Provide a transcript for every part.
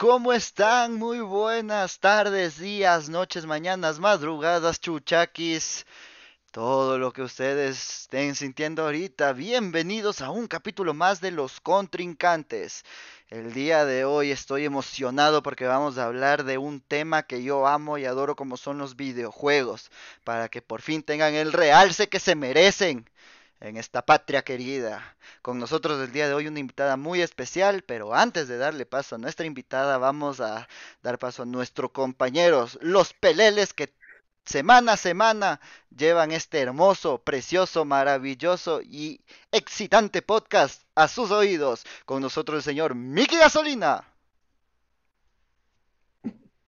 ¿cómo están? Muy buenas tardes, días, noches, mañanas, madrugadas, chuchaquis. Todo lo que ustedes estén sintiendo ahorita. Bienvenidos a un capítulo más de Los Contrincantes. El día de hoy estoy emocionado porque vamos a hablar de un tema que yo amo y adoro como son los videojuegos, para que por fin tengan el realce que se merecen en esta patria querida. Con nosotros el día de hoy una invitada muy especial, pero antes de darle paso a nuestra invitada vamos a dar paso a nuestros compañeros, los peleles que semana a semana llevan este hermoso, precioso, maravilloso y excitante podcast a sus oídos. Con nosotros el señor Miki Gasolina.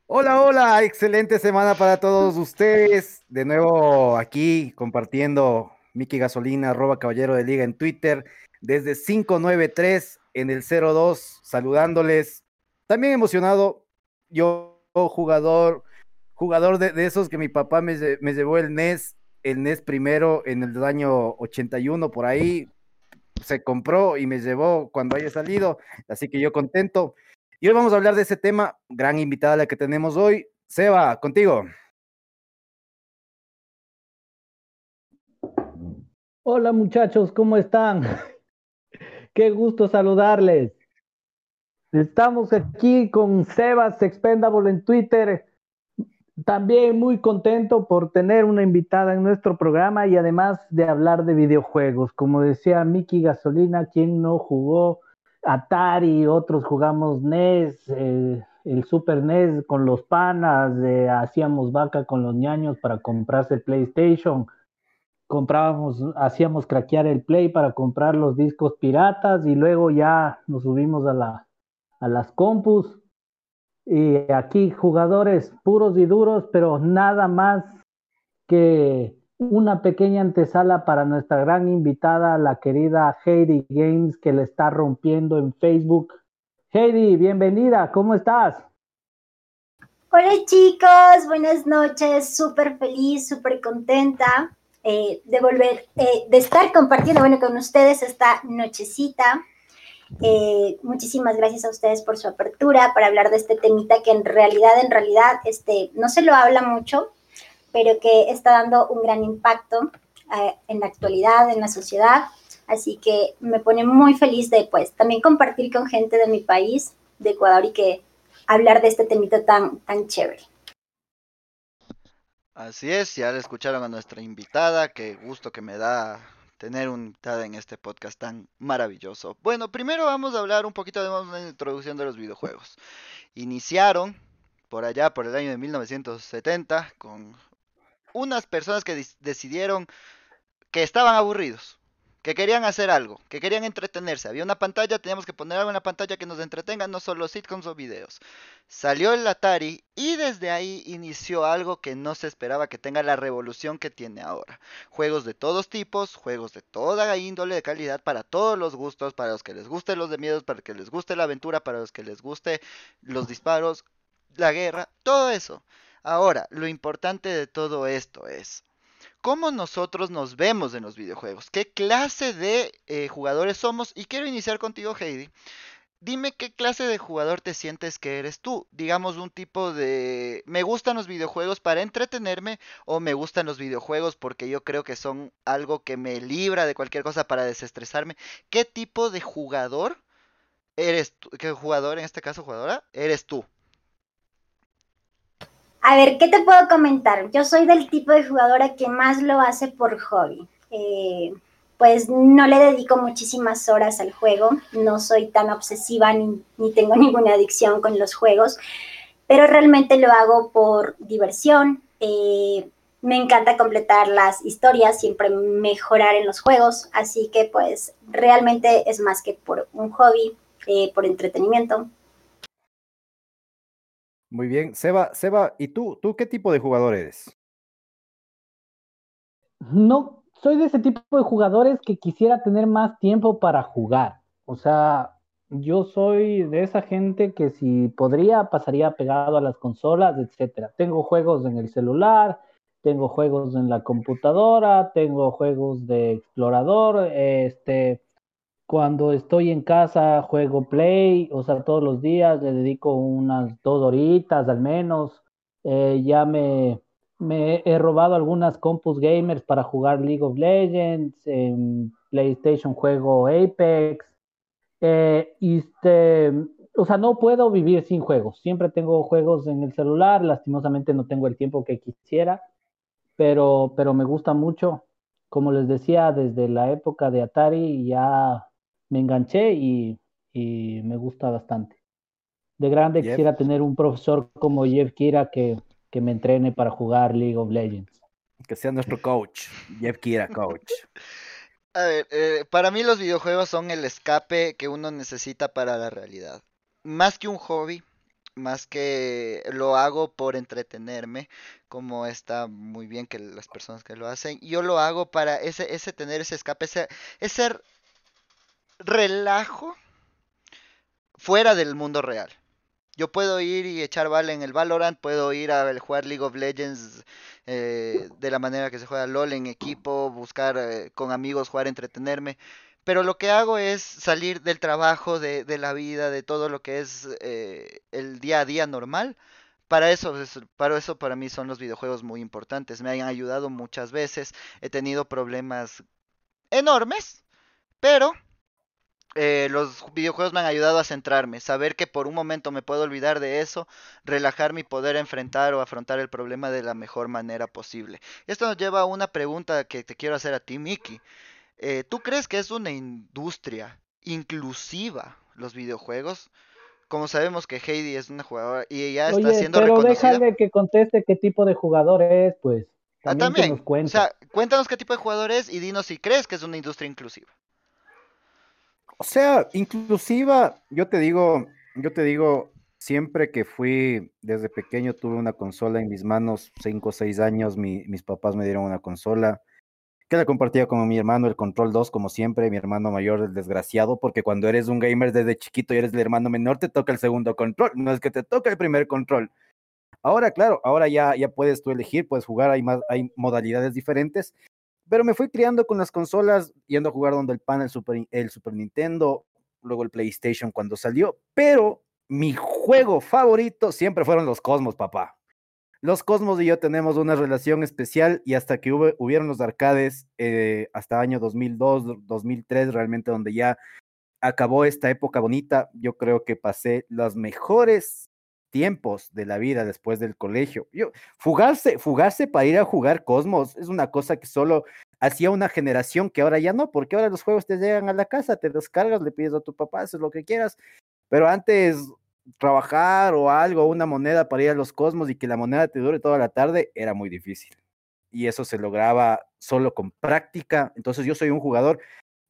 Hola, hola, excelente semana para todos ustedes. De nuevo aquí compartiendo Miki Gasolina, arroba caballero de liga en Twitter, desde 593 en el 02, saludándoles. También emocionado, yo jugador, jugador de, esos que mi papá me, llevó el NES, el NES primero en el año 81, por ahí se compró y me llevó cuando haya salido, así que yo contento. Y hoy vamos a hablar de ese tema, gran invitada la que tenemos hoy. Seba, contigo. Hola muchachos, ¿cómo están? Qué gusto saludarles. Estamos aquí con Sebas Expendable en Twitter. También muy contento por tener una invitada en nuestro programa y además de hablar de videojuegos. Como decía Miki Gasolina, quien no jugó Atari, otros jugamos NES, eh, el Super NES con los panas, hacíamos vaca con los ñaños para comprarse PlayStation comprábamos, hacíamos craquear el play para comprar los discos piratas y luego ya nos subimos a, la, a las compus. Y aquí jugadores puros y duros, pero nada más que una pequeña antesala para nuestra gran invitada, la querida Heidi Games, que le está rompiendo en Facebook. Heidi, bienvenida, ¿cómo estás? Hola chicos, buenas noches, súper feliz, súper contenta eh, de volver, eh, de estar compartiendo, bueno, con ustedes esta nochecita. Eh, muchísimas gracias a ustedes por su apertura para hablar de este temita que en realidad, en realidad, este, no se lo habla mucho, pero que está dando un gran impacto en la actualidad, en la sociedad. Así que me pone muy feliz de, pues, también compartir con gente de mi país, de Ecuador, y que hablar de este temita tan, tan chévere. Así es, ya le escucharon a nuestra invitada, qué gusto que me da tener una invitada en este podcast tan maravilloso. Bueno, primero vamos a hablar un poquito de una introducción de los videojuegos. Iniciaron por allá, por el año de 1970, con unas personas que decidieron que estaban aburridos que querían hacer algo, que querían entretenerse. Había una pantalla, teníamos que poner algo en la pantalla que nos entretenga, no solo sitcoms o videos. Salió el Atari y desde ahí inició algo que no se esperaba que tenga la revolución que tiene ahora. Juegos de todos tipos, juegos de toda índole de calidad para todos los gustos, para los que les guste los de miedos, para los que les guste la aventura, para los que les guste los disparos, la guerra, todo eso. Ahora, lo importante de todo esto es cómo nosotros nos vemos en los videojuegos, qué clase de eh, jugadores somos. Y quiero iniciar contigo, Heidi. Dime qué clase de jugador te sientes que eres tú. Digamos un tipo de... Me gustan los videojuegos para entretenerme o me gustan los videojuegos porque yo creo que son algo que me libra de cualquier cosa para desestresarme. ¿Qué tipo de jugador eres tú? ¿Qué jugador, en este caso jugadora, eres tú? A ver, ¿qué te puedo comentar? Yo soy del tipo de jugadora que más lo hace por hobby. Eh, pues no le dedico muchísimas horas al juego, no soy tan obsesiva ni, tengo ninguna adicción con los juegos, pero realmente lo hago por diversión. Eh, me encanta completar las historias, siempre mejorar en los juegos, así que pues realmente es más que por un hobby, eh, por entretenimiento. Muy bien. Seba, Seba, ¿y tú? ¿Tú qué tipo de jugador eres? No, soy de ese tipo de jugadores que quisiera tener más tiempo para jugar. O sea, yo soy de esa gente que si podría pasaría pegado a las consolas, etcétera. Tengo juegos en el celular, tengo juegos en la computadora, tengo juegos de explorador, este cuando estoy en casa juego Play, o sea, todos los días le dedico unas dos horitas al menos. Eh, ya me, he robado algunas compus gamers para jugar League of Legends, en PlayStation juego Apex. Eh, este, o sea, no puedo vivir sin juegos. Siempre tengo juegos en el celular, lastimosamente no tengo el tiempo que quisiera, pero, pero me gusta mucho. Como les decía, desde la época de Atari ya me enganché y, y me gusta bastante. De grande quisiera tener un profesor como Jeff Kira que, que me entrene para jugar League of Legends. Que sea nuestro coach, Jeff Kira, coach. A ver, eh, para mí los videojuegos son el escape que uno necesita para la realidad. Más que un hobby, más que lo hago por entretenerme, como está muy bien que las personas que lo hacen, yo lo hago para ese, ese tener ese escape, ese, ese relajo fuera del mundo real. Yo puedo ir y echar bala en el Valorant, puedo ir a jugar League of Legends eh, de la manera que se juega LOL en equipo, buscar eh, con amigos, jugar, entretenerme. Pero lo que hago es salir del trabajo, de, la vida, de todo lo que es eh, el día a día normal. Para eso, para eso para mí son los videojuegos muy importantes. Me han ayudado muchas veces. He tenido problemas enormes, pero eh, los videojuegos me han ayudado a centrarme, saber que por un momento me puedo olvidar de eso, relajarme y poder enfrentar o afrontar el problema de la mejor manera posible. Esto nos lleva a una pregunta que te quiero hacer a ti, Miki. Eh, ¿Tú crees que es una industria inclusiva los videojuegos? Como sabemos que Heidi es una jugadora y ella está Oye, siendo pero reconocida. déjale que conteste qué tipo de jugador es, pues. Ah, También, también. que nos. O sea, cuéntanos qué tipo de jugador es y dinos si crees que es una industria inclusiva. O sea, inclusiva, yo te digo, yo te digo, siempre que fui desde pequeño tuve una consola en mis manos, cinco o seis años, mi- mis papás me dieron una consola que la compartía con mi hermano, el Control 2, como siempre, mi hermano mayor, el desgraciado, porque cuando eres un gamer desde chiquito y eres el hermano menor, te toca el segundo control, no es que te toca el primer control. Ahora, claro, ahora ya, ya puedes tú elegir, puedes jugar, hay, más, hay modalidades diferentes, pero me fui criando con las consolas, yendo a jugar donde el pan, el Super, el Super Nintendo, luego el PlayStation cuando salió, pero mi juego favorito siempre fueron los Cosmos, papá. Los Cosmos y yo tenemos una relación especial y hasta que hubo, hubieron los arcades, eh, hasta año 2002, 2003, realmente donde ya acabó esta época bonita, yo creo que pasé los mejores tiempos de la vida después del colegio. Yo, fugarse, fugarse para ir a jugar Cosmos es una cosa que solo hacía una generación que ahora ya no, porque ahora los juegos te llegan a la casa, te descargas, le pides a tu papá, haces lo que quieras, pero antes trabajar o algo, una moneda para ir a los Cosmos y que la moneda te dure toda la tarde era muy difícil. Y eso se lograba solo con práctica. Entonces yo soy un jugador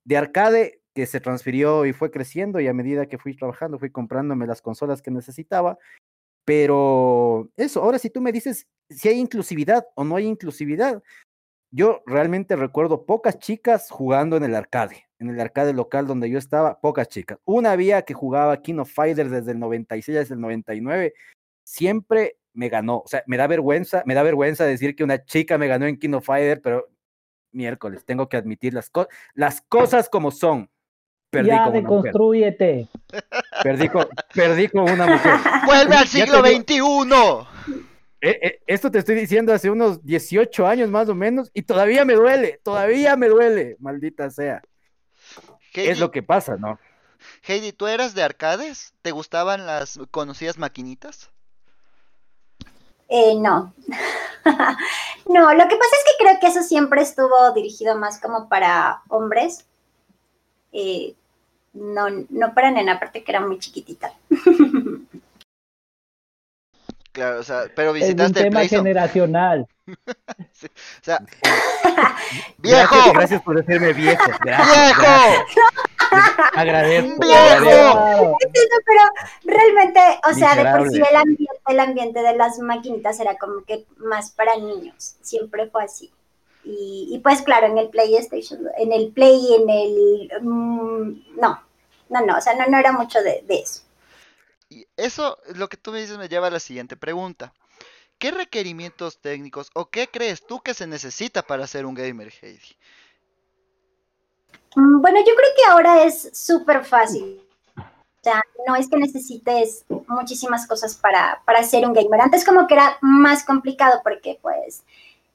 de arcade que se transfirió y fue creciendo y a medida que fui trabajando fui comprándome las consolas que necesitaba. Pero eso, ahora si tú me dices si hay inclusividad o no hay inclusividad, yo realmente recuerdo pocas chicas jugando en el arcade, en el arcade local donde yo estaba, pocas chicas. Una había que jugaba King of Fighters desde el 96 hasta el 99, siempre me ganó. O sea, me da vergüenza, me da vergüenza decir que una chica me ganó en King of Fighter, pero miércoles, tengo que admitir las, las cosas como son. Perdí ya con una mujer. deconstrúyete. Perdí con, perdí con una mujer. ¡Vuelve al siglo XXI! Eh, eh, esto te estoy diciendo hace unos 18 años más o menos y todavía me duele, todavía me duele, maldita sea. Heidi, Es lo que pasa, ¿no? Heidi, ¿tú eras de arcades? ¿Te gustaban las conocidas maquinitas? Eh, no. no, lo que pasa es que creo que eso siempre estuvo dirigido más como para hombres. Eh, no, no para nena, aparte que era muy chiquitita. Claro, o sea, pero Es un visitaste el tema generacional. O sea, Gracias, ¡viejo! gracias por decirme viejo. Gracias, ¡Viejo! gracias. Agradezco. ¡Viejo! agradezco. Claro. No, pero realmente, o sea, de por sí el ambiente, el ambiente de las maquinitas era como que más para niños. Siempre fue así. Y, y pues claro, en el PlayStation, en el Play, en el... mm, no, no, no, o sea, no, no era mucho de, de eso. Y eso, lo que tú me dices, me lleva a la siguiente pregunta. ¿Qué requerimientos técnicos o qué crees tú que se necesita para ser un gamer, Heidi? Mm, Bueno, yo creo que ahora es súper fácil. O sea, no es que necesites muchísimas cosas para, para ser un gamer. Antes como que era más complicado porque pues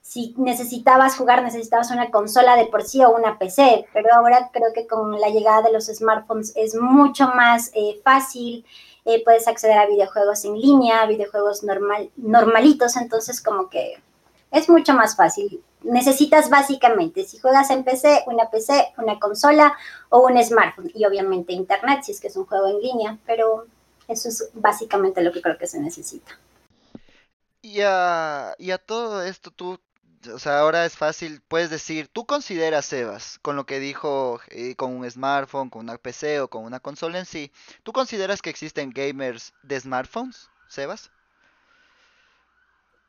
si necesitabas jugar necesitabas una consola de por sí o una PC, pero ahora creo que con la llegada de los smartphones es mucho más eh, fácil. Eh, puedes acceder a videojuegos en línea, videojuegos normal, normalitos, entonces como que es mucho más fácil. Necesitas básicamente, si juegas en PC, una PC, una consola o un smartphone y obviamente internet si es que es un juego en línea, pero eso es básicamente lo que creo que se necesita. Y a, y a todo esto tú, o sea, ahora es fácil, puedes decir, tú consideras, Sebas, con lo que dijo, eh, con un smartphone, con una PC o con una consola en sí, ¿tú consideras que existen gamers de smartphones, Sebas?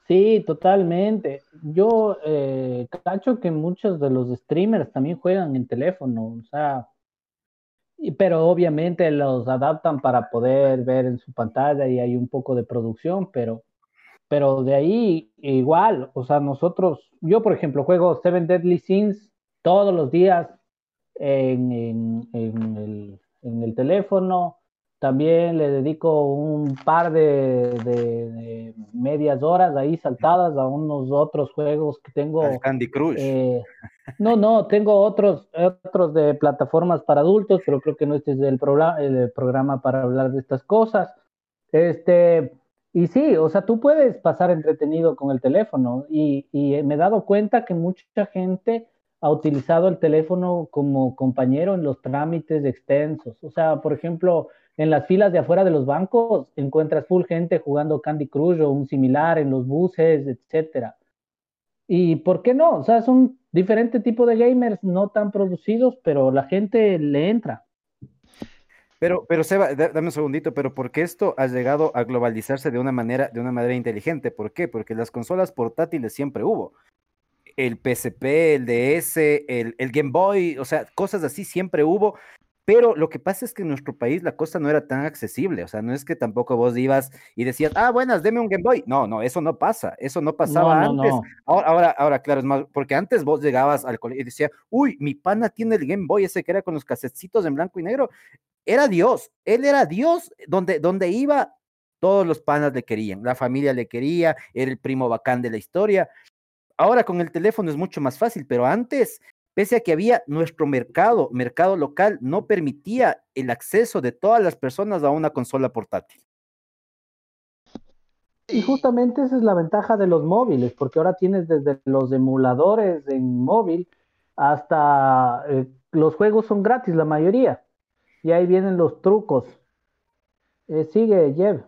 Sí, totalmente. Yo eh, cacho que muchos de los streamers también juegan en teléfono, o sea, pero obviamente los adaptan para poder ver en su pantalla y hay un poco de producción, pero, pero de ahí igual, o sea, nosotros, yo por ejemplo juego Seven Deadly Sins todos los días en, en, en el, en el teléfono. También le dedico un par de, de- de medias horas ahí saltadas a unos otros juegos que tengo. Al Candy Crush. eh, no, no, tengo otros, otros de plataformas para adultos, pero creo que no este es el programa, el programa para hablar de estas cosas. Este, y sí, o sea, tú puedes pasar entretenido con el teléfono y, y me he dado cuenta que mucha gente ha utilizado el teléfono como compañero en los trámites extensos. O sea, por ejemplo, en las filas de afuera de los bancos encuentras full gente jugando Candy Crush o un similar en los buses, etcétera. ¿Y por qué no? O sea, son diferentes tipos de gamers no tan producidos, pero la gente le entra. Pero, pero Seba, da- dame un segundito, pero ¿por qué esto ha llegado a globalizarse de una manera, de una manera inteligente? ¿Por qué? Porque las consolas portátiles siempre hubo. El PSP, el DS, el, el Game Boy, o sea, cosas así siempre hubo. Pero lo que pasa es que en nuestro país la cosa no era tan accesible. O sea, no es que tampoco vos ibas y decías, ah, buenas, deme un Game Boy. No, no, eso no pasa. Eso no pasaba No, no, antes. no. Ahora, ahora, ahora, claro, es más, porque antes vos llegabas al colegio y decías, uy, mi pana tiene el Game Boy ese que era con los casetitos en blanco y negro era Dios, él era Dios, donde, donde iba, todos los panas le querían, la familia le quería, era el primo bacán de la historia. Ahora con el teléfono es mucho más fácil, pero antes, pese a que había nuestro mercado, mercado local, no permitía el acceso de todas las personas a una consola portátil. Y justamente esa es la ventaja de los móviles, porque ahora tienes desde los emuladores en móvil hasta eh, los juegos son gratis, la mayoría. Y ahí vienen los trucos. Eh, sigue, Jeff.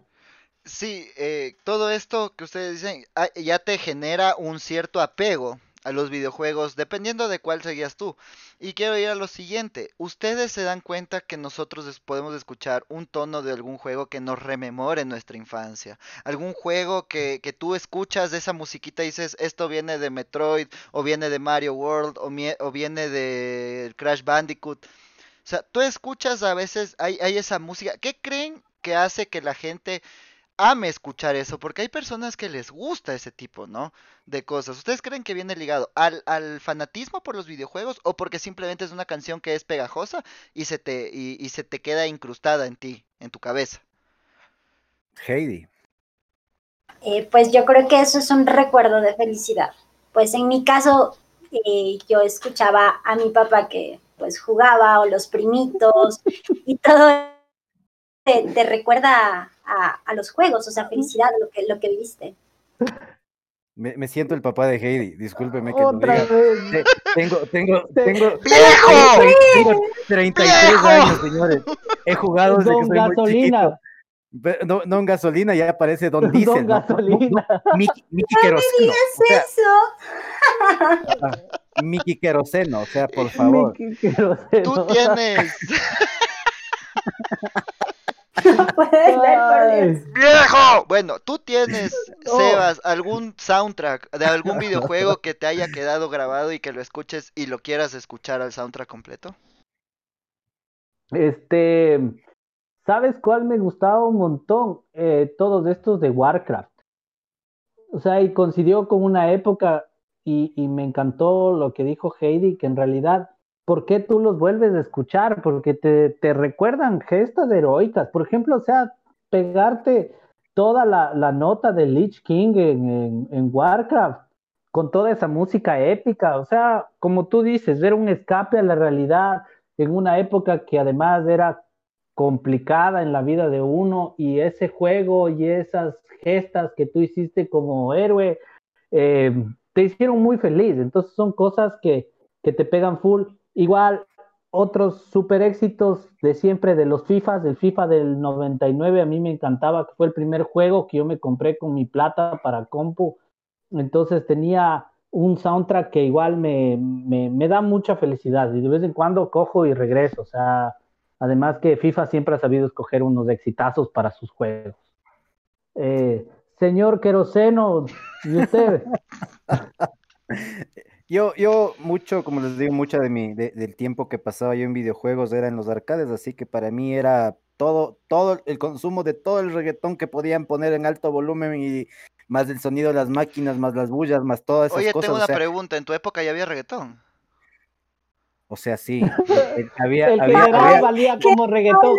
Sí, eh, todo esto que ustedes dicen ah, ya te genera un cierto apego a los videojuegos, dependiendo de cuál seguías tú. Y quiero ir a lo siguiente. ¿Ustedes se dan cuenta que nosotros podemos escuchar un tono de algún juego que nos rememore nuestra infancia? Algún juego que, que tú escuchas de esa musiquita y dices, esto viene de Metroid, o viene de Mario World, o, o viene de Crash Bandicoot. O sea, tú escuchas a veces, hay, hay esa música. ¿Qué creen que hace que la gente ame escuchar eso? Porque hay personas que les gusta ese tipo, ¿no? De cosas. ¿Ustedes creen que viene ligado al, al fanatismo por los videojuegos o porque simplemente es una canción que es pegajosa y se te, y, y se te queda incrustada en ti, en tu cabeza? Heidi. Eh, pues yo creo que eso es un recuerdo de felicidad. Pues en mi caso, eh, yo escuchaba a mi papá que pues jugaba o los primitos y todo te, te recuerda a, a los juegos, o sea, felicidad, lo que, lo que viviste. Me, me siento el papá de Heidi, discúlpeme que lo Otra diga. vez. Te- Tengo, tengo, tengo, ¡Viejo! tengo 33 ¡Viejo! años, señores. He jugado desde que Don soy muy Gasolina. chiquito. Pe- No, no en gasolina, ya aparece Don Diesel. Don ¿no? Gasolina. Miki, Miki Queroseno. O sea, Eso. ah, Miki Queroseno, o sea, por favor. Queroseno. Tú tienes, No viejo. Bueno, tú tienes, No. Sebas, algún soundtrack de algún videojuego que te haya quedado grabado y que lo escuches y lo quieras escuchar al soundtrack completo. Este, ¿sabes cuál me gustaba un montón? Eh, todos estos de Warcraft. O sea, y coincidió con una época y, y me encantó lo que dijo Heidi, que en realidad ¿por qué tú los vuelves a escuchar? Porque te, te recuerdan gestas heroicas. Por ejemplo, o sea, pegarte toda la, la nota de Lich King en, en, Warcraft, con toda esa música épica, o sea, como tú dices, era un escape a la realidad en una época que además era complicada en la vida de uno y ese juego y esas gestas que tú hiciste como héroe eh, te hicieron muy feliz. Entonces son cosas que, que te pegan full. Igual otros super éxitos de siempre de los FIFAs, del FIFA del 99, a mí me encantaba, que fue el primer juego que yo me compré con mi plata para compu. Entonces tenía un soundtrack que igual me, me, da mucha felicidad y de vez en cuando cojo y regreso. O sea, además que FIFA siempre ha sabido escoger unos exitazos para sus juegos. Eh, señor Queroseno, ¿y usted? Yo, yo mucho, como les digo, mucho de mi, del tiempo que pasaba yo en videojuegos era en los arcades, así que para mí era todo, todo el consumo de todo el reggaetón que podían poner en alto volumen y más el sonido de las máquinas, más las bullas, más todas esas Oye, cosas. tengo una pregunta, ¿en tu época ya había reggaetón? O sea, sí, había, el había, valía como reggaetón.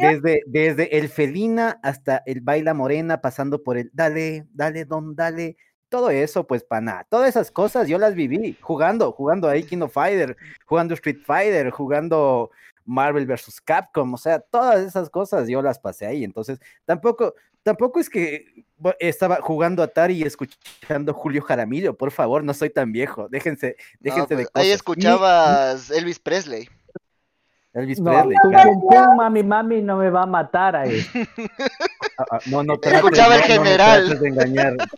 desde, desde el felina hasta el baila morena, pasando por el dale, dale, don, dale, todo eso, pues para nada. Todas esas cosas yo las viví jugando, jugando ahí King of Fighter, jugando Street Fighter, jugando Marvel vs. Capcom, o sea, todas esas cosas yo las pasé ahí. Entonces, tampoco, tampoco es que estaba jugando Atari y escuchando Julio Jaramillo, por favor, no soy tan viejo. Déjense, déjense de pues, Ahí escuchabas Elvis Presley. Elvis Presley. mami, mami, no me va a matar ahí. Ah, ah, no, no Escuchaba el general. engañar.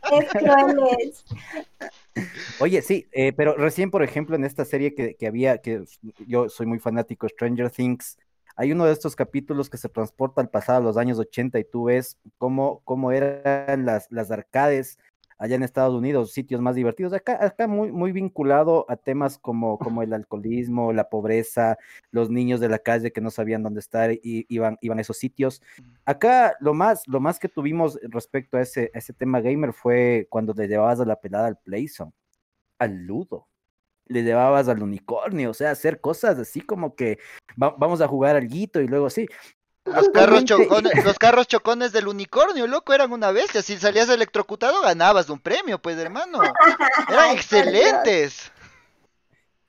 Oye, sí, eh, pero recién, por ejemplo, en esta serie que, que, había, que yo soy muy fanático, Stranger Things, hay uno de estos capítulos que se transporta al pasado, a los años 80, y tú ves cómo, cómo eran las, las arcades allá en Estados Unidos, sitios más divertidos. Acá, acá muy, muy vinculado a temas como, como el alcoholismo, la pobreza, los niños de la calle que no sabían dónde estar y iban, iban a esos sitios. Acá lo más, lo más que tuvimos respecto a ese, ese tema gamer fue cuando le llevabas a la pelada al Playzone, al Ludo le llevabas al unicornio, o sea, hacer cosas así como que vamos a jugar al guito y luego sí. Los carros, chocones, los carros chocones del unicornio, loco, eran una bestia. Si salías electrocutado, ganabas un premio, pues, hermano. Eran excelentes.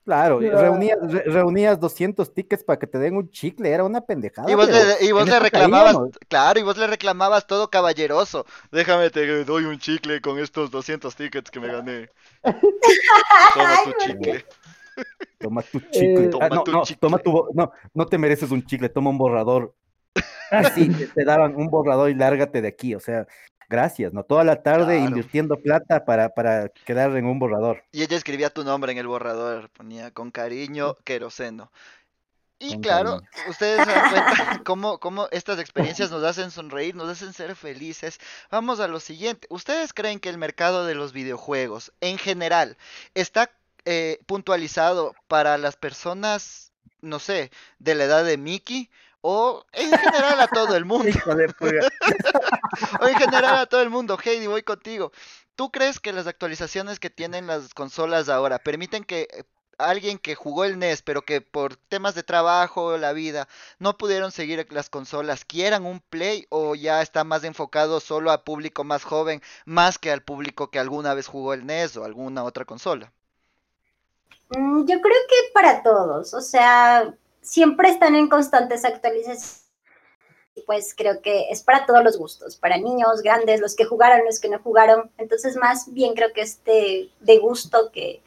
Claro, reunías, reunías 200 tickets para que te den un chicle, era una pendejada. Y vos, le, y vos le reclamabas, claro, y vos le reclamabas todo caballeroso. Déjame, te doy un chicle con estos 200 tickets que me gané. Toma tu chicle. Toma tu chicle. Ah, toma tu chicle. Toma tu, no, no te mereces un chicle, toma un borrador. Así te daban un borrador y lárgate de aquí, o sea, gracias, ¿no? Toda la tarde invirtiendo plata para, para quedar en un borrador. Y ella escribía tu nombre en el borrador, ponía con cariño, queroseno. Y claro, ustedes se dan cuenta cómo, cómo estas experiencias nos hacen sonreír, nos hacen ser felices. Vamos a lo siguiente. ¿Ustedes creen que el mercado de los videojuegos en general está eh, puntualizado para las personas, no sé, de la edad de Mickey? O en general a todo el mundo. o en general a todo el mundo. Heidi, voy contigo. ¿Tú crees que las actualizaciones que tienen las consolas ahora permiten que eh, alguien que jugó el NES, pero que por temas de trabajo, la vida, no pudieron seguir las consolas, quieran un Play o ya está más enfocado solo al público más joven, más que al público que alguna vez jugó el NES o alguna otra consola? Mm, yo creo que para todos, o sea, siempre están en constantes actualizaciones. Pues creo que es para todos los gustos, para niños, grandes, los que jugaron, los que no jugaron. Entonces, más bien creo que es de, gusto que,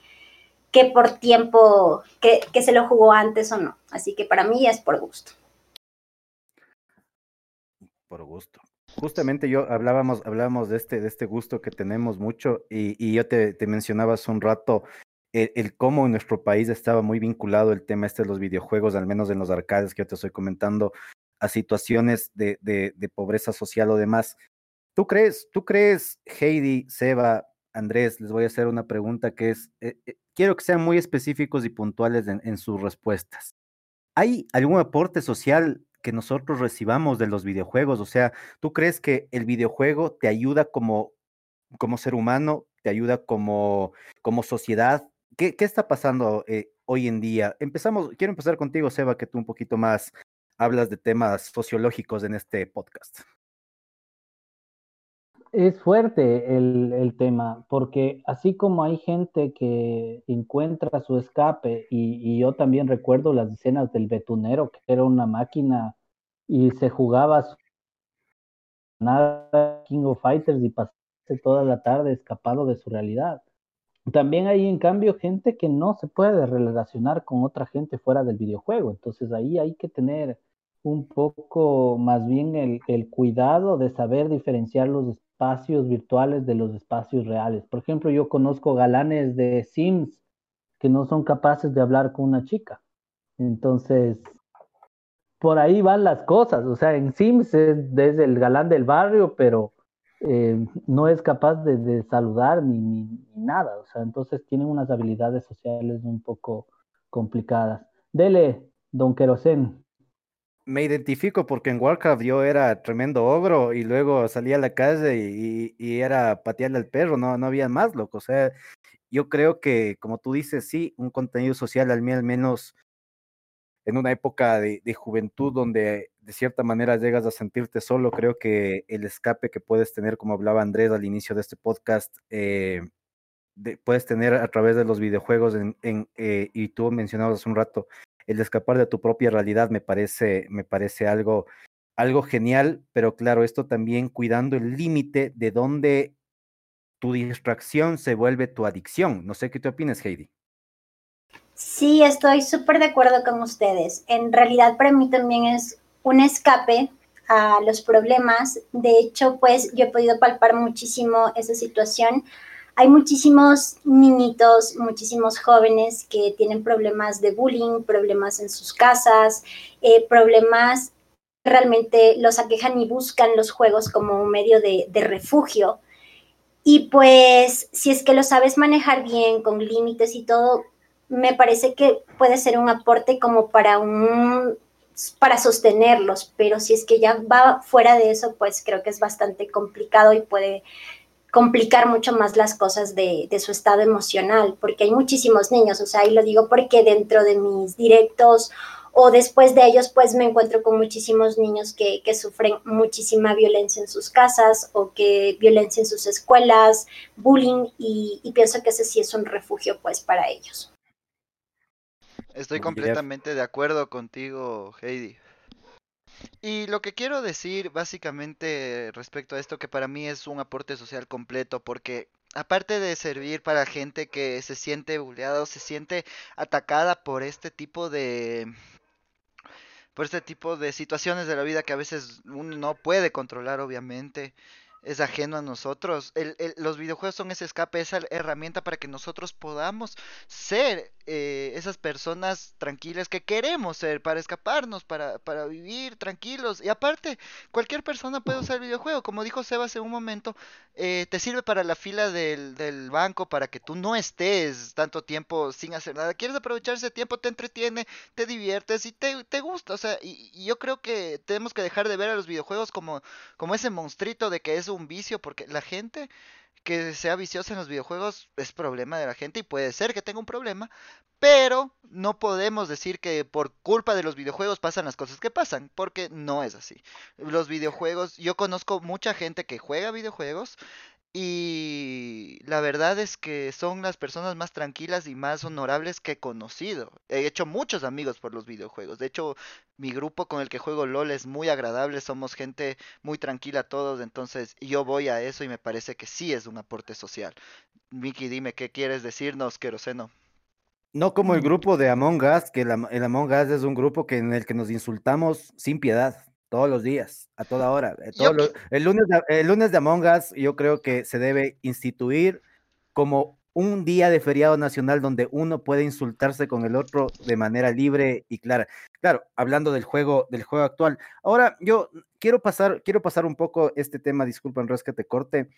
que por tiempo que, que, se lo jugó antes o no. Así que para mí es por gusto. Por gusto. Justamente yo hablábamos, hablábamos de este, de este gusto que tenemos mucho y, y yo te, te mencionaba hace un rato el, cómo en nuestro país estaba muy vinculado el tema este de los videojuegos, al menos en los arcades que yo te estoy comentando, a situaciones de, de, pobreza social o demás. ¿Tú crees, tú crees, Heidi, Seba, Andrés, les voy a hacer una pregunta que es, eh, eh, quiero que sean muy específicos y puntuales en, en, sus respuestas. ¿Hay algún aporte social que nosotros recibamos de los videojuegos? O sea, ¿tú crees que el videojuego te ayuda como, como ser humano, te ayuda como, como sociedad, ¿Qué, está pasando eh, hoy en día. Empezamos, quiero empezar contigo, Seba, que tú un poquito más hablas de temas sociológicos en este podcast. Es fuerte el, el, tema, porque así como hay gente que encuentra su escape, y, yo también recuerdo las escenas del betunero, que era una máquina y se jugaba King of Fighters y pasase toda la tarde escapado de su realidad. También hay, en cambio, gente que no se puede relacionar con otra gente fuera del videojuego. Entonces ahí hay que tener un poco más bien el, el cuidado de saber diferenciar los espacios virtuales de los espacios reales. Por ejemplo, yo conozco galanes de Sims que no son capaces de hablar con una chica. Entonces, por ahí van las cosas. O sea, en Sims es desde el galán del barrio, pero eh, no es capaz de, saludar ni, nada. O sea, entonces tienen unas habilidades sociales un poco complicadas. Dele, don Querosen me identifico porque en Warcraft yo era tremendo ogro y luego salía a la calle y, era patearle al perro, no, había más, loco. O sea, yo creo que, como tú dices, sí, un contenido social al, al menos en una época de, juventud donde de cierta manera llegas a sentirte solo, creo que el escape que puedes tener, como hablaba Andrés al inicio de este podcast, eh, de, puedes tener a través de los videojuegos en, en, eh, y tú mencionabas hace un rato, el escapar de tu propia realidad me parece, me parece algo, algo genial, pero claro, esto también cuidando el límite de dónde tu distracción se vuelve tu adicción. No sé qué te opinas, Heidi. Sí, estoy súper de acuerdo con ustedes. En realidad para mí también es un escape a los problemas. De hecho, pues yo he podido palpar muchísimo esa situación hay muchísimos niñitos, muchísimos jóvenes que tienen problemas de bullying, problemas en sus casas, eh, problemas realmente los aquejan y buscan los juegos como un medio de, de refugio. Y pues si es que lo sabes manejar bien, con límites y todo, me parece que puede ser un aporte como para un para sostenerlos, pero si es que ya va fuera de eso, pues creo que es bastante complicado y puede complicar mucho más las cosas de, su estado emocional, porque hay muchísimos niños, o sea, y lo digo porque dentro de mis directos o después de ellos, pues me encuentro con muchísimos niños que, que sufren muchísima violencia en sus casas o que violencia en sus escuelas, bullying, y, y pienso que ese sí es un refugio, pues, para ellos. Estoy completamente de acuerdo contigo, Heidi. Y lo que quiero decir básicamente respecto a esto, que para mí es un aporte social completo, porque aparte de servir para gente que se siente bulleada o se siente atacada por este tipo de por este tipo de situaciones de la vida que a veces uno no puede controlar obviamente es ajeno a nosotros. Los videojuegos son ese escape, esa herramienta para que nosotros podamos ser eh, esas personas tranquilas que queremos ser, para escaparnos, para, para vivir tranquilos. Y aparte, cualquier persona puede usar el videojuego. Como dijo Sebas en un momento, eh, te sirve para la fila del, del, banco, para que tú no estés tanto tiempo sin hacer nada. Quieres aprovechar ese tiempo, te entretiene, te diviertes y te, te gusta. O sea, y, yo creo que tenemos que dejar de ver a los videojuegos como, como ese monstruito de que es un vicio, porque la gente que sea viciosa en los videojuegos es problema de la gente y puede ser que tenga un problema, pero no podemos decir que por culpa de los videojuegos pasan las cosas que pasan, porque no es así. Los videojuegos, yo conozco mucha gente que juega videojuegos y la verdad es que son las personas más tranquilas y más honorables que he conocido. He hecho muchos amigos por los videojuegos. De hecho, mi grupo con el que juego LOL es muy agradable. Somos gente muy tranquila todos. Entonces yo voy a eso y me parece que sí es un aporte social. Miki, dime, ¿qué quieres decirnos, Queroseno? No como el grupo de Among Us, que el, Among Us es un grupo que en el que nos insultamos sin piedad todos los días, a toda hora. Eh, todos los, el, lunes de, el lunes de Among Us yo creo que se debe instituir como un día de feriado nacional donde uno puede insultarse con el otro de manera libre y clara. Claro, hablando del juego, del juego actual. Ahora, yo quiero pasar, quiero pasar un poco este tema, disculpa, Andrés, que te corte,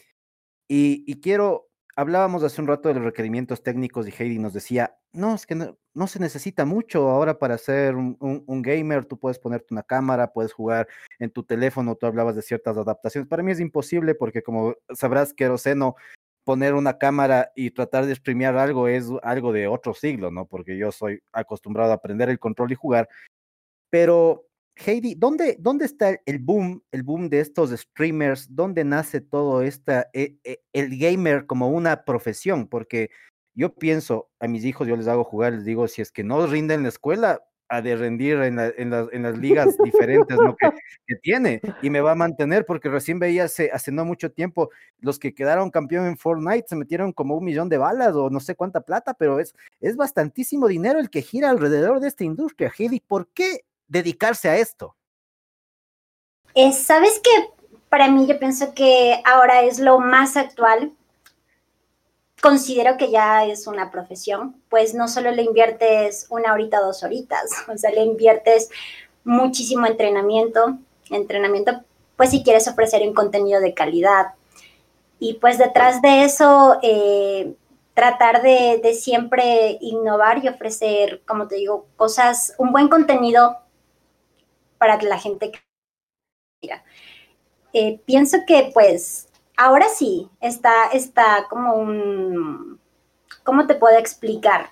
y, y quiero hablábamos hace un rato de los requerimientos técnicos y Heidi nos decía, no, es que no, se necesita mucho ahora para ser un, gamer, tú puedes ponerte una cámara, puedes jugar en tu teléfono, tú hablabas de ciertas adaptaciones. Para mí es imposible porque como sabrás, Queroseno poner una cámara y tratar de streamear algo es algo de otro siglo, ¿no? Porque yo soy acostumbrado a aprender el control y jugar. Pero, Heidi, ¿dónde, dónde está el boom, el boom de estos streamers? ¿Dónde nace todo esta, e, e, el gamer como una profesión? Porque yo pienso, a mis hijos yo les hago jugar, les digo, si es que no rinden en la escuela, a de rendir en, en, en las ligas diferentes que, tiene y me va a mantener porque recién veía hace, hace no mucho tiempo los que quedaron campeón en Fortnite se metieron como un millón de balas o no sé cuánta plata, pero es, es bastantísimo dinero el que gira alrededor de esta industria. Heidi, ¿por qué dedicarse a esto? Eh, Sabes que para mí yo pienso que ahora es lo más actual considero que ya es una profesión, pues no solo le inviertes una horita, dos horitas, o sea, le inviertes muchísimo entrenamiento, entrenamiento, pues si quieres ofrecer un contenido de calidad. Y pues detrás de eso, eh, tratar de, de, siempre innovar y ofrecer, como te digo, cosas, un buen contenido para la gente que mira. Eh, pienso que pues ahora sí, está, está como un, ¿cómo te puedo explicar?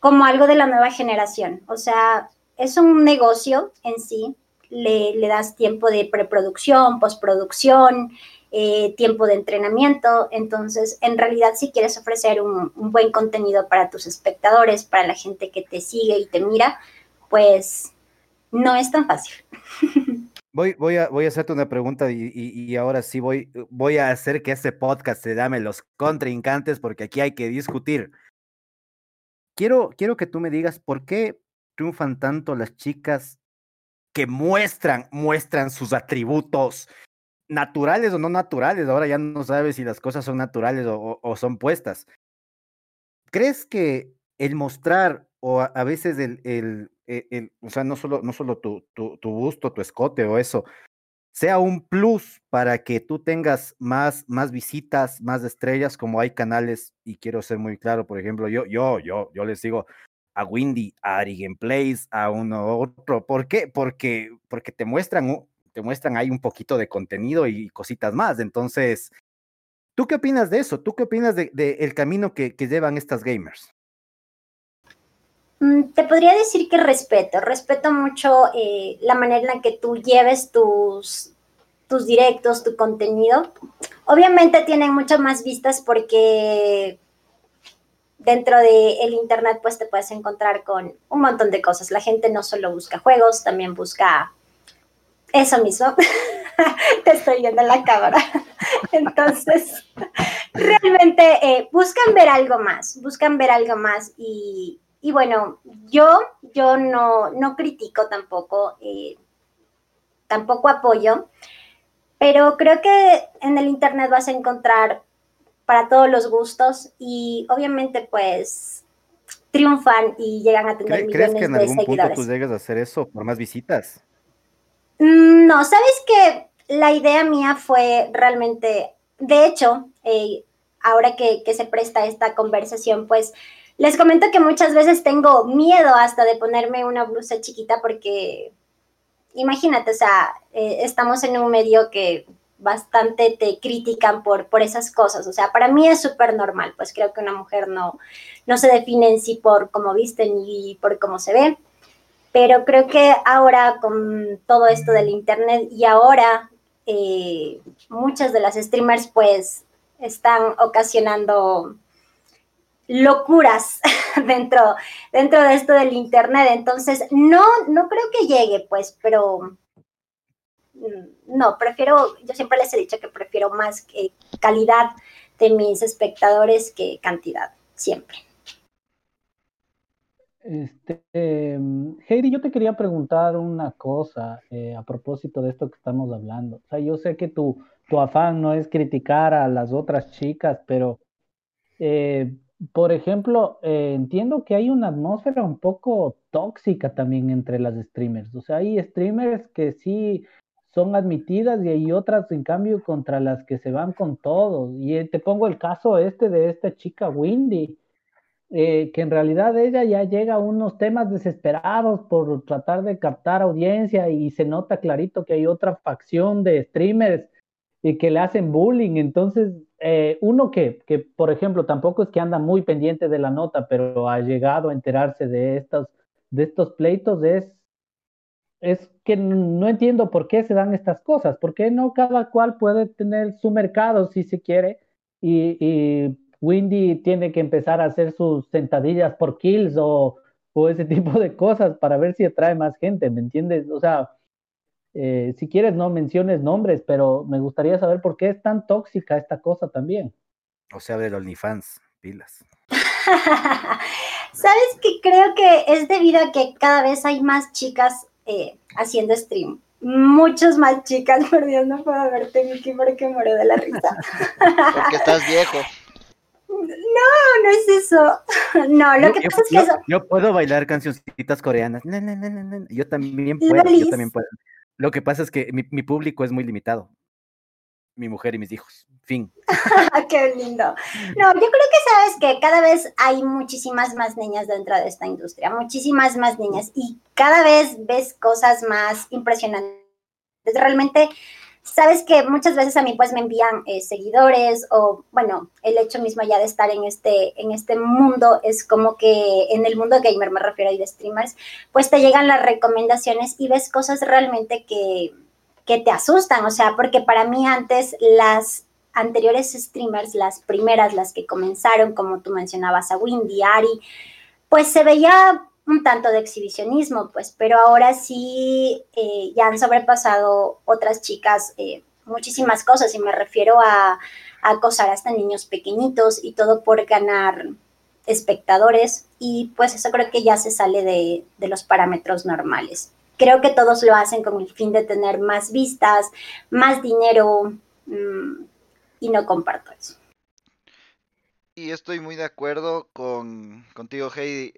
Como algo de la nueva generación. O sea, es un negocio en sí, le, le das tiempo de preproducción, postproducción, eh, tiempo de entrenamiento. Entonces, en realidad, si quieres ofrecer un, buen contenido para tus espectadores, para la gente que te sigue y te mira, pues no es tan fácil. Voy, voy, a, voy a hacerte una pregunta y, y, ahora sí voy, voy a hacer que este podcast se llame Los Contrincantes porque aquí hay que discutir. Quiero, quiero que tú me digas por qué triunfan tanto las chicas que muestran, muestran sus atributos naturales o no naturales. Ahora ya no sabes si las cosas son naturales o son puestas. ¿Crees que el mostrar o a, veces el, el, el, el, o sea, no solo, no solo tu, tu, tu, busto, tu escote o eso, sea un plus para que tú tengas más, más visitas, más estrellas, como hay canales, y quiero ser muy claro, por ejemplo, yo, yo, yo, yo les digo a Windy, a Ari Gameplays, a uno otro, ¿por qué? Porque, porque te muestran, te muestran ahí un poquito de contenido y cositas más, entonces, ¿tú qué opinas de eso? ¿Tú qué opinas del de, de el camino que, que llevan estas gamers? Mm, te podría decir que respeto, respeto mucho eh, la manera en la que tú lleves tus, tus directos, tu contenido. Obviamente tienen muchas más vistas porque dentro del el internet pues te puedes encontrar con un montón de cosas. La gente no solo busca juegos, también busca eso mismo. te estoy viendo en la cámara. Entonces, realmente eh, buscan ver algo más, buscan ver algo más y, y bueno, yo, yo no, no critico tampoco, eh, tampoco apoyo, pero creo que en el Internet vas a encontrar para todos los gustos y obviamente pues triunfan y llegan a tener ¿Crees millones que en de algún seguidores. punto tú llegas a hacer eso por más visitas? Mm, No, sabes que la idea mía fue realmente, de hecho, eh, ahora que, que se presta esta conversación, pues les comento que muchas veces tengo miedo hasta de ponerme una blusa chiquita porque, imagínate, o sea, eh, estamos en un medio que bastante te critican por, por esas cosas. O sea, para mí es súper normal, pues creo que una mujer no, no se define en sí por cómo viste ni por cómo se ve. Pero creo que ahora con todo esto del Internet y ahora eh, muchas de las streamers pues están ocasionando locuras dentro, dentro de esto del internet. Entonces, no, no creo que llegue, pues, pero no, prefiero, yo siempre les he dicho que prefiero más calidad de mis espectadores que cantidad, siempre. Este, eh, Heidi, yo te quería preguntar una cosa eh, a propósito de esto que estamos hablando. O sea, yo sé que tu, tu afán no es criticar a las otras chicas, pero eh, por ejemplo, eh, entiendo que hay una atmósfera un poco tóxica también entre las streamers. O sea, hay streamers que sí son admitidas y hay otras, en cambio, contra las que se van con todo. Y eh, te pongo el caso este de esta chica Windy, eh, que en realidad ella ya llega a unos temas desesperados por tratar de captar audiencia y se nota clarito que hay otra facción de streamers y que le hacen bullying. Entonces, eh, uno que, que, por ejemplo, tampoco es que anda muy pendiente de la nota, pero ha llegado a enterarse de estos, de estos pleitos, es, es que no entiendo por qué se dan estas cosas, por qué no cada cual puede tener su mercado si se quiere y, y Windy tiene que empezar a hacer sus sentadillas por kills o, o ese tipo de cosas para ver si atrae más gente, ¿me entiendes? O sea, eh, si quieres no menciones nombres, pero me gustaría saber por qué es tan tóxica esta cosa también. O sea, del OnlyFans, pilas. Sabes que creo que es debido a que cada vez hay más chicas eh, haciendo stream. Muchos más chicas, por Dios, no puedo verte, Miki, porque muero de la risa. porque estás viejo. No, no es eso. No, lo yo, que yo, pasa es que yo, eso. yo puedo bailar cancioncitas coreanas. No, no, no, no, no. Yo también puedo, yo también puedo. Lo que pasa es que mi, mi público es muy limitado. Mi mujer y mis hijos. Fin. Qué lindo. No, yo creo que sabes que cada vez hay muchísimas más niñas dentro de esta industria, muchísimas más niñas y cada vez ves cosas más impresionantes. Realmente, sabes que muchas veces a mí pues me envían eh, seguidores o bueno, el hecho mismo ya de estar en este, en este mundo es como que en el mundo gamer me refiero y de streamers, pues te llegan las recomendaciones y ves cosas realmente que, que te asustan, o sea, porque para mí antes las anteriores streamers, las primeras, las que comenzaron, como tú mencionabas a Windy, Ari, pues se veía un tanto de exhibicionismo, pues, pero ahora sí eh, ya han sobrepasado otras chicas eh, muchísimas cosas y me refiero a, a, acosar hasta niños pequeñitos y todo por ganar espectadores y pues eso creo que ya se sale de, de los parámetros normales. Creo que todos lo hacen con el fin de tener más vistas, más dinero mmm, y no comparto eso. Y estoy muy de acuerdo con contigo, Heidi.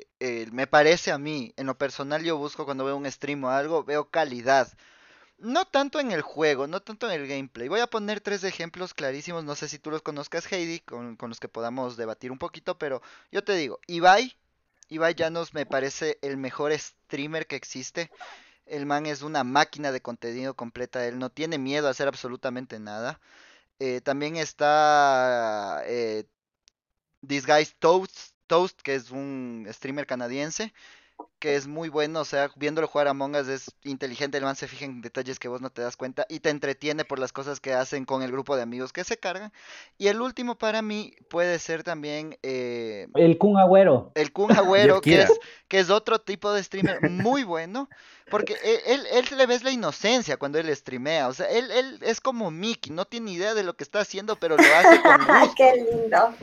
Me parece a mí, en lo personal, yo busco cuando veo un stream o algo, veo calidad. No tanto en el juego, no tanto en el gameplay. Voy a poner tres ejemplos clarísimos, no sé si tú los conozcas, Heidi, con, con los que podamos debatir un poquito, pero yo te digo, Ibai, Ibai Llanos me parece el mejor streamer que existe. El man es una máquina de contenido completa, él no tiene miedo a hacer absolutamente nada. Eh, también está eh, This Guy Toast, Toast, que es un streamer canadiense, que es muy bueno, o sea, viéndolo jugar a Among Us es inteligente, el man se fija en detalles que vos no te das cuenta y te entretiene por las cosas que hacen con el grupo de amigos que se cargan. Y el último para mí puede ser también... Eh, el Kun Agüero. El Kun Agüero, que es, que es otro tipo de streamer muy bueno, porque él, él, él, le ves la inocencia cuando él streamea, o sea, él, él es como Mickey, no tiene idea de lo que está haciendo, pero lo hace con gusto. ¡Qué lindo!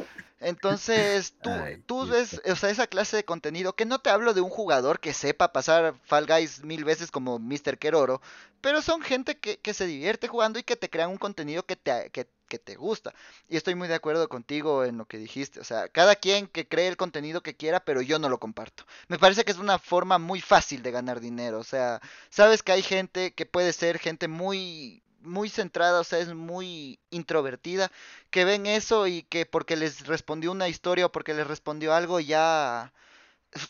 Entonces, tú, Ay, tú ves, o sea, esa clase de contenido, que no te hablo de un jugador que sepa pasar Fall Guys mil veces como Mr. Keroro, pero son gente que, que se divierte jugando y que te crean un contenido que te, que, que, te gusta. Y estoy muy de acuerdo contigo en lo que dijiste, o sea, cada quien que cree el contenido que quiera, pero yo no lo comparto. Me parece que es una forma muy fácil de ganar dinero, o sea, sabes que hay gente que puede ser gente muy muy centrada, o sea, es muy introvertida, que ven eso y que porque les respondió una historia o porque les respondió algo ya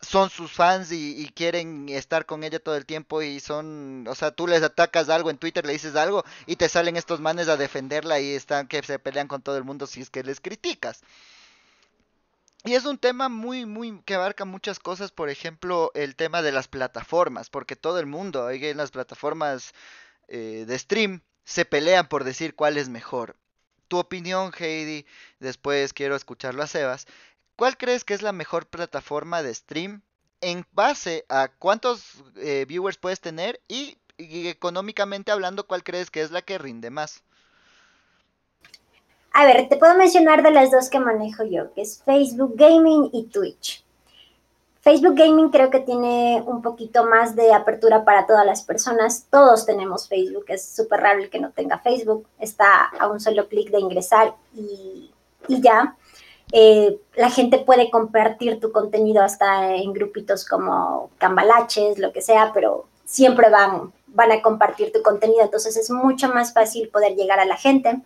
son sus fans y, quieren estar con ella todo el tiempo y son, o sea, tú les atacas algo en Twitter, le dices algo y te salen estos manes a defenderla y están que se pelean con todo el mundo si es que les criticas. Y es un tema muy, muy, que abarca muchas cosas, por ejemplo, el tema de las plataformas, porque todo el mundo, hay en las plataformas eh, de stream, se pelean por decir cuál es mejor. Tu opinión, Heidi, después quiero escucharlo a Sebas. ¿Cuál crees que es la mejor plataforma de stream en base a cuántos eh, viewers puedes tener y, y, económicamente hablando, cuál crees que es la que rinde más? A ver, te puedo mencionar de las dos que manejo yo, que es Facebook Gaming y Twitch. Facebook Gaming creo que tiene un poquito más de apertura para todas las personas. Todos tenemos Facebook, es súper raro el que no tenga Facebook. Está a un solo clic de ingresar y, y ya. Eh, la gente puede compartir tu contenido hasta en grupitos como cambalaches, lo que sea, pero siempre van, van a compartir tu contenido. Entonces es mucho más fácil poder llegar a la gente.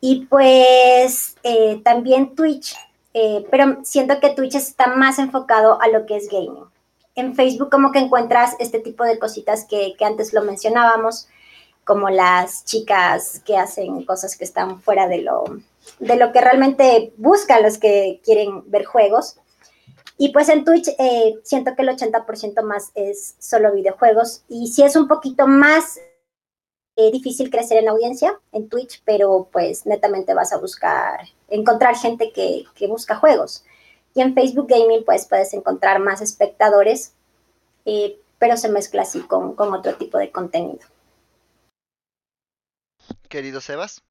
Y pues eh, también Twitch eh, pero siento que Twitch está más enfocado a lo que es gaming. En Facebook como que encuentras este tipo de cositas que, que, antes lo mencionábamos, como las chicas que hacen cosas que están fuera de lo, de lo que realmente buscan los que quieren ver juegos. Y pues en Twitch eh, siento que el 80% más es solo videojuegos y sí es un poquito más eh, difícil crecer en audiencia en Twitch, pero pues netamente vas a buscar, encontrar gente que, que busca juegos. Y en Facebook Gaming pues puedes encontrar más espectadores, eh, pero se mezcla así con, con otro tipo de contenido. Querido Sebas.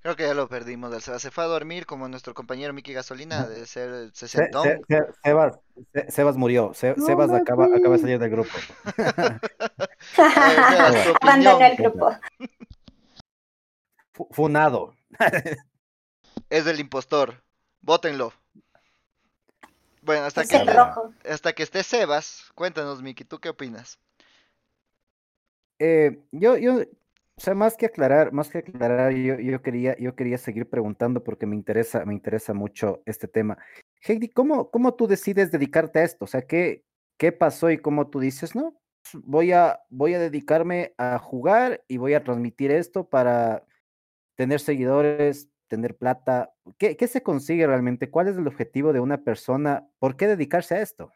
Creo que ya lo perdimos del Sebas. Se fue a dormir como nuestro compañero Miki Gasolina de ser Se- 60. Se- Se- Sebas, Se- Sebas murió. Se- No Sebas acaba, acaba de salir del grupo. Sebas, tu Abandonó el grupo. Fu- Funado. es del impostor. Vótenlo. Bueno, hasta Es que, el rojo. hasta que esté Sebas, cuéntanos, Miki, ¿tú qué opinas? Eh, yo, yo, o sea, más que aclarar, más que aclarar, yo, yo quería, yo quería seguir preguntando porque me interesa, me interesa mucho este tema. Heidi, ¿cómo, cómo tú decides dedicarte a esto? O sea, ¿qué, qué pasó y cómo tú dices, no? pues, Voy a, voy a dedicarme a jugar y voy a transmitir esto para tener seguidores, tener plata. ¿Qué, se consigue realmente? ¿Cuál es el objetivo de una persona? ¿Por qué dedicarse a esto?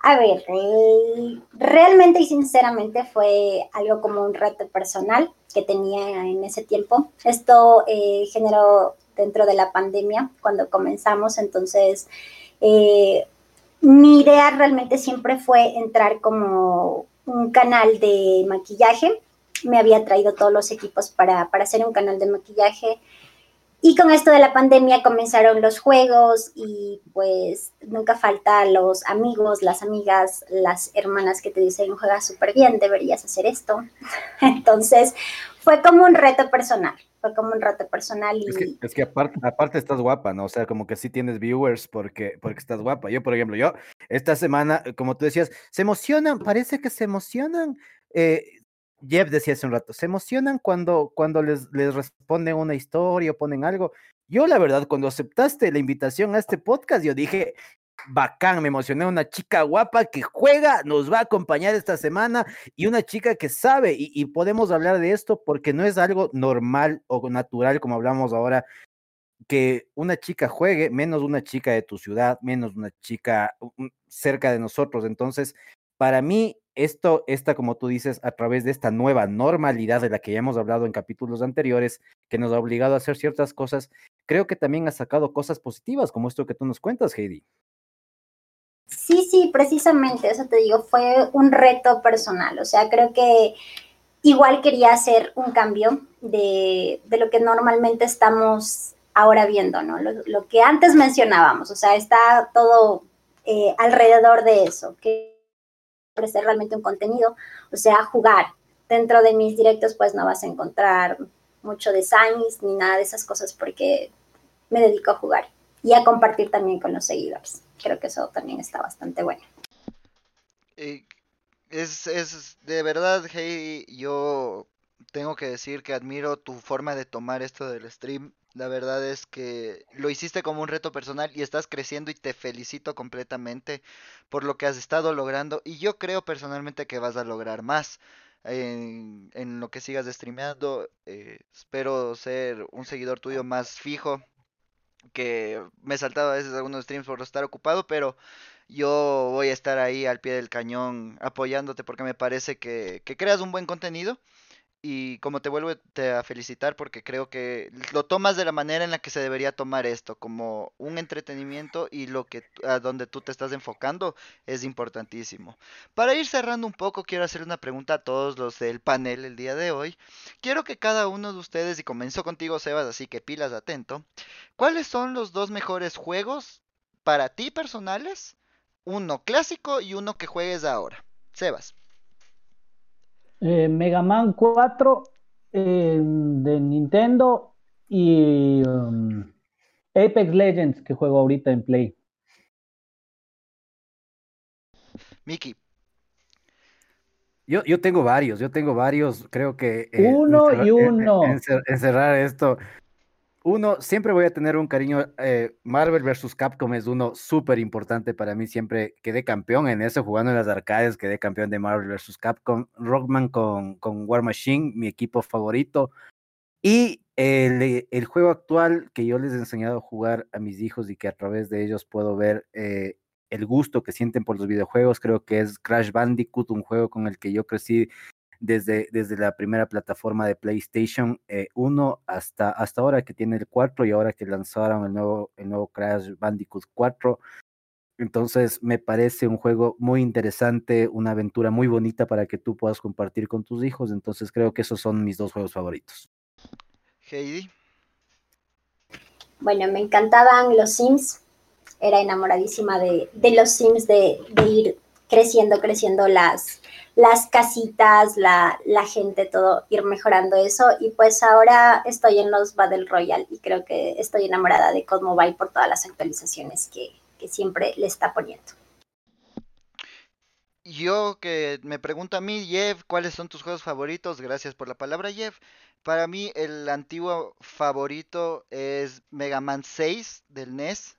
A ver, eh, realmente y sinceramente fue algo como un reto personal que tenía en ese tiempo. Esto eh, generó dentro de la pandemia cuando comenzamos, entonces eh, mi idea realmente siempre fue entrar como un canal de maquillaje. Me había traído todos los equipos para, para hacer un canal de maquillaje. Y con esto de la pandemia comenzaron los juegos y pues nunca falta los amigos, las amigas, las hermanas que te dicen, juegas súper bien, deberías hacer esto. Entonces fue como un reto personal, fue como un reto personal Es que, aparte, aparte estás guapa, ¿no? O sea, como que sí tienes viewers porque, porque estás guapa. Yo, por ejemplo, yo esta semana, como tú decías, se emocionan, parece que se emocionan. Eh, Jeff decía hace un rato, se emocionan cuando, cuando les, les responden una historia o ponen algo. Yo, la verdad, cuando aceptaste la invitación a este podcast, yo dije, bacán, me emocioné, una chica guapa que juega, nos va a acompañar esta semana y una chica que sabe y, y podemos hablar de esto porque no es algo normal o natural como hablamos ahora que una chica juegue, menos una chica de tu ciudad, menos una chica mm, cerca de nosotros. Entonces, para mí, esto, esta, como tú dices, a través de esta nueva normalidad de la que ya hemos hablado en capítulos anteriores, que nos ha obligado a hacer ciertas cosas, creo que también ha sacado cosas positivas, como esto que tú nos cuentas, Heidi. Sí, sí, precisamente, eso te digo, fue un reto personal. O sea, creo que igual quería hacer un cambio de, de lo que normalmente estamos ahora viendo, ¿no? Lo, lo que antes mencionábamos, o sea, está todo eh, alrededor de eso, que ofrecer realmente un contenido, o sea, jugar. Dentro de mis directos, pues no vas a encontrar mucho de Sainz ni nada de esas cosas porque me dedico a jugar y a compartir también con los seguidores. Creo que eso también está bastante bueno. Es, es de verdad, hey, yo tengo que decir que admiro tu forma de tomar esto del stream. La verdad es que lo hiciste como un reto personal y estás creciendo y te felicito completamente por lo que has estado logrando y yo creo personalmente que vas a lograr más en, en lo que sigas streameando. Eh, espero ser un seguidor tuyo más fijo, que me he saltado a veces algunos streams por estar ocupado, pero yo voy a estar ahí al pie del cañón apoyándote porque me parece que creas un buen contenido y como te vuelvo a felicitar porque creo que lo tomas de la manera en la que se debería tomar esto, como un entretenimiento y lo que a donde tú te estás enfocando es importantísimo. Para ir cerrando un poco, quiero hacer una pregunta a todos los del panel el día de hoy. Quiero que cada uno de ustedes, y comenzó contigo Sebas, así que pilas atento, ¿cuáles son los dos mejores juegos para ti personales? Uno clásico y uno que juegues ahora. Sebas. Eh, Mega Man 4 eh, de Nintendo y um, Apex Legends que juego ahorita en Play. Miki. Yo, yo tengo varios, yo tengo varios, creo que... eh, Uno y en- en- uno. encer- encerrar esto. Uno, siempre voy a tener un cariño. eh, Marvel vs. Capcom es uno súper importante para mí. Siempre quedé campeón en eso, jugando en las arcades, quedé campeón de Marvel vs. Capcom. Rockman con, con War Machine, mi equipo favorito. Y el, el juego actual que yo les he enseñado a jugar a mis hijos y que a través de ellos puedo ver eh, el gusto que sienten por los videojuegos, creo que es Crash Bandicoot, un juego con el que yo crecí desde, desde la primera plataforma de PlayStation eh, 1 hasta, hasta ahora que tiene el 4 y ahora que lanzaron el nuevo, el nuevo Crash Bandicoot 4. Entonces me parece un juego muy interesante, una aventura muy bonita para que tú puedas compartir con tus hijos. Entonces creo que esos son mis dos juegos favoritos. Heidi. Bueno, me encantaban los Sims. Era enamoradísima de, de los Sims, de, de, ir creciendo, creciendo las, las casitas, la, la, gente, todo, ir mejorando eso. Y pues ahora estoy en los Battle Royale y creo que estoy enamorada de COD Mobile por todas las actualizaciones que, que siempre le está poniendo. Yo que me pregunto a mí, Jeff, ¿cuáles son tus juegos favoritos? Gracias por la palabra, Jeff. Para mí el antiguo favorito es Mega Man 6 del NES.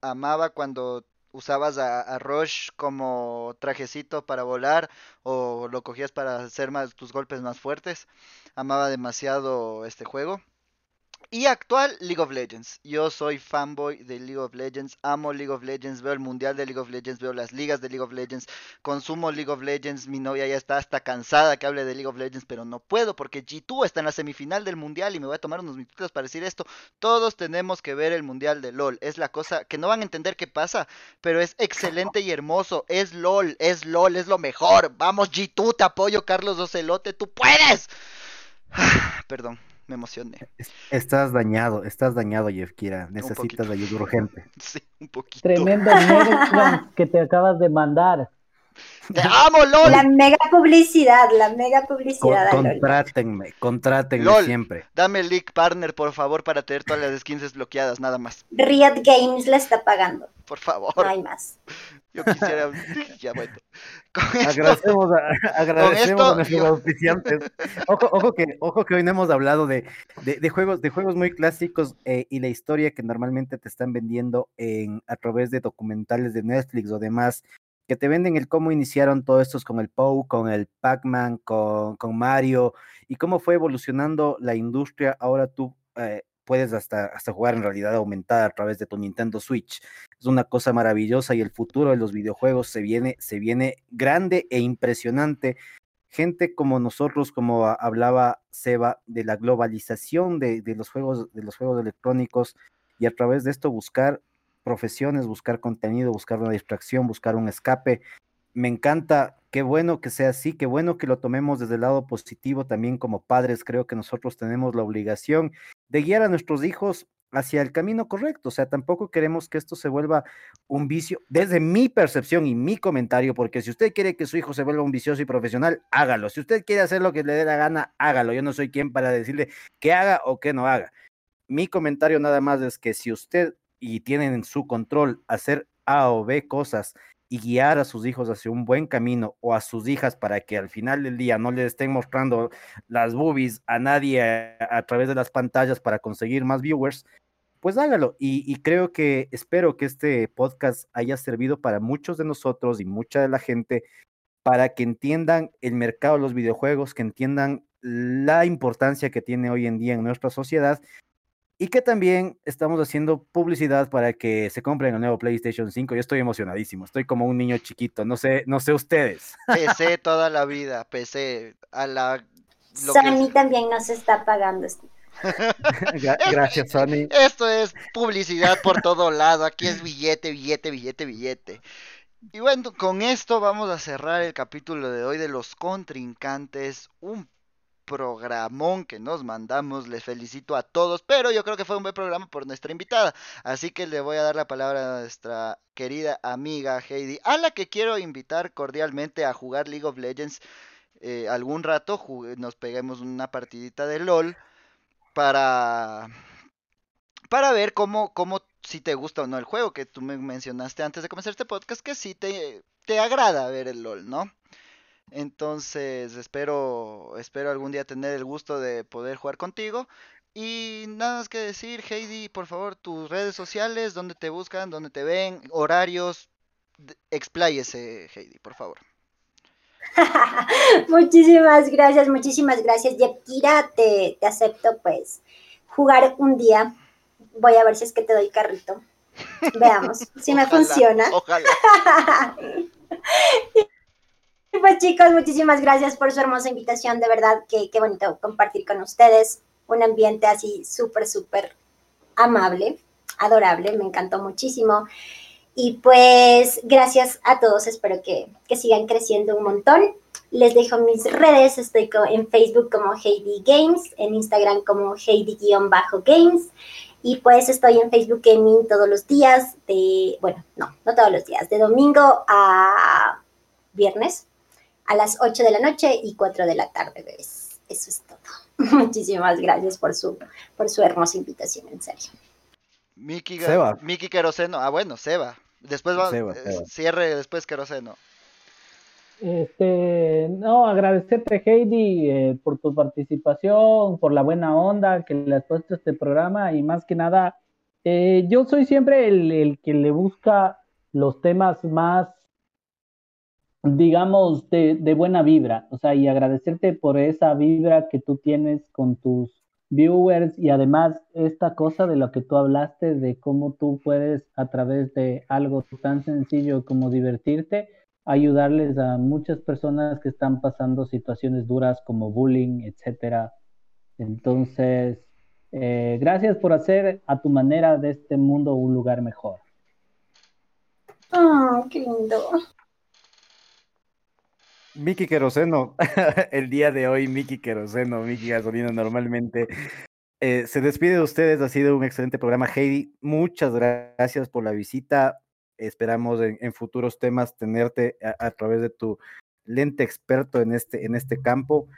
Amaba cuando usabas a, a, Rush como trajecito para volar o lo cogías para hacer más tus golpes más fuertes. Amaba demasiado este juego. Y actual League of Legends. Yo soy fanboy de League of Legends, amo League of Legends, veo el mundial de League of Legends, veo las ligas de League of Legends, consumo League of Legends, mi novia ya está hasta cansada que hable de League of Legends, pero no puedo porque G2 está en la semifinal del mundial y me voy a tomar unos minutitos para decir esto. Todos tenemos que ver el mundial de LOL, es la cosa que no van a entender qué pasa, pero es excelente y hermoso, es LOL, es LOL, es lo mejor. Vamos G2, te apoyo Carlos Ocelote, tú puedes. Perdón me emocioné. Estás dañado, estás dañado, Jeff Kira. Necesitas ayuda urgente. Sí, un poquito. Tremendo que te acabas de mandar. ¡Te amo, LOL! La mega publicidad, la mega publicidad. Con, contrátenme, contrátenme LOL, siempre. Dame el leak partner, por favor, para tener todas las skins desbloqueadas, nada más. Riot Games la está pagando. Por favor. No hay más. Yo quisiera. ya bueno. Esto, agradecemos a, agradecemos esto, a nuestros yo... auspiciantes. Ojo, ojo, que, ojo que hoy no hemos hablado de, de, de juegos, de juegos muy clásicos eh, y la historia que normalmente te están vendiendo en, a través de documentales de Netflix o demás, que te venden el cómo iniciaron todos estos con el Pou, con el Pac-Man, con, con, Mario, y cómo fue evolucionando la industria. Ahora tú eh, puedes hasta, hasta jugar en realidad aumentada a través de tu Nintendo Switch. Es una cosa maravillosa y el futuro de los videojuegos se viene, se viene grande e impresionante. Gente como nosotros, como hablaba Seba, de la globalización de, de, los juegos, de los juegos electrónicos y a través de esto buscar profesiones, buscar contenido, buscar una distracción, buscar un escape. Me encanta, qué bueno que sea así, qué bueno que lo tomemos desde el lado positivo también como padres. Creo que nosotros tenemos la obligación de guiar a nuestros hijos hacia el camino correcto. O sea, tampoco queremos que esto se vuelva un vicio, desde mi percepción y mi comentario, porque si usted quiere que su hijo se vuelva un vicioso y profesional, hágalo. Si usted quiere hacer lo que le dé la gana, hágalo. Yo no soy quien para decirle que haga o que no haga. Mi comentario nada más es que si usted y tienen en su control hacer A o B cosas y guiar a sus hijos hacia un buen camino o a sus hijas para que al final del día no le estén mostrando las boobies a nadie a, través de las pantallas para conseguir más viewers, pues hágalo. Y, y, creo que espero que este podcast haya servido para muchos de nosotros y mucha de la gente para que entiendan el mercado de los videojuegos, que entiendan la importancia que tiene hoy en día en nuestra sociedad y que también estamos haciendo publicidad para que se compren el nuevo PlayStation 5. Yo estoy emocionadísimo, estoy como un niño chiquito, no sé, no sé ustedes. PC toda la vida, PC a la Sony que... también nos está pagando. Gracias, Sony. Esto es publicidad por todo lado, aquí es billete, billete, billete, billete. Y bueno, con esto vamos a cerrar el capítulo de hoy de los contrincantes, un programón que nos mandamos. Les felicito a todos, pero yo creo que fue un buen programa por nuestra invitada. Así que le voy a dar la palabra a nuestra querida amiga Heidi, a la que quiero invitar cordialmente a jugar League of Legends eh, algún rato. Nos peguemos una partidita de LOL para para ver cómo, cómo si te gusta o no el juego que tú me mencionaste antes de comenzar este podcast que si te, te agrada ver el LOL, ¿no? Entonces espero, espero algún día tener el gusto de poder jugar contigo. Y nada más que decir, Heidi, por favor, tus redes sociales, dónde te buscan, dónde te ven, horarios, expláyese, Heidi, por favor. muchísimas gracias, muchísimas gracias. Yepkira, te, te acepto pues jugar un día. Voy a ver si es que te doy carrito. Veamos si me funciona. Ojalá. Pues chicos, muchísimas gracias por su hermosa invitación. De verdad que qué bonito compartir con ustedes un ambiente así súper, súper amable, adorable. Me encantó muchísimo. Y pues gracias a todos. Espero que, que sigan creciendo un montón. Les dejo mis redes. Estoy en Facebook como Heidi Games, en Instagram como Heidi-Games. Y pues estoy en Facebook Gaming todos los días de, bueno, no, no todos los días, de domingo a viernes a las 8 de la noche y 4 de la tarde, bebés. Eso es todo. Muchísimas gracias por su, por su hermosa invitación, en serio. Miki, Seba. Miki Queroseno. Ah, bueno, Seba. Después va, Seba, eh, Seba. cierre después Queroseno. Este, no, agradecerte Heidi eh, por tu participación, por la buena onda que le has puesto a este programa y más que nada, eh, yo soy siempre el, el que le busca los temas más, digamos, de, de buena vibra, o sea, y agradecerte por esa vibra que tú tienes con tus viewers y además esta cosa de lo que tú hablaste, de cómo tú puedes a través de algo tan sencillo como divertirte, ayudarles a muchas personas que están pasando situaciones duras como bullying, etcétera. Entonces, eh, gracias por hacer a tu manera de este mundo un lugar mejor. Oh, qué lindo. Miki Queroseno, el día de hoy, Miki Queroseno, Miki Gasolina, normalmente eh, se despide de ustedes. Ha sido un excelente programa, Heidi. Muchas gracias por la visita. Esperamos en, futuros temas tenerte a, a, través de tu lente experto en este, en este campo.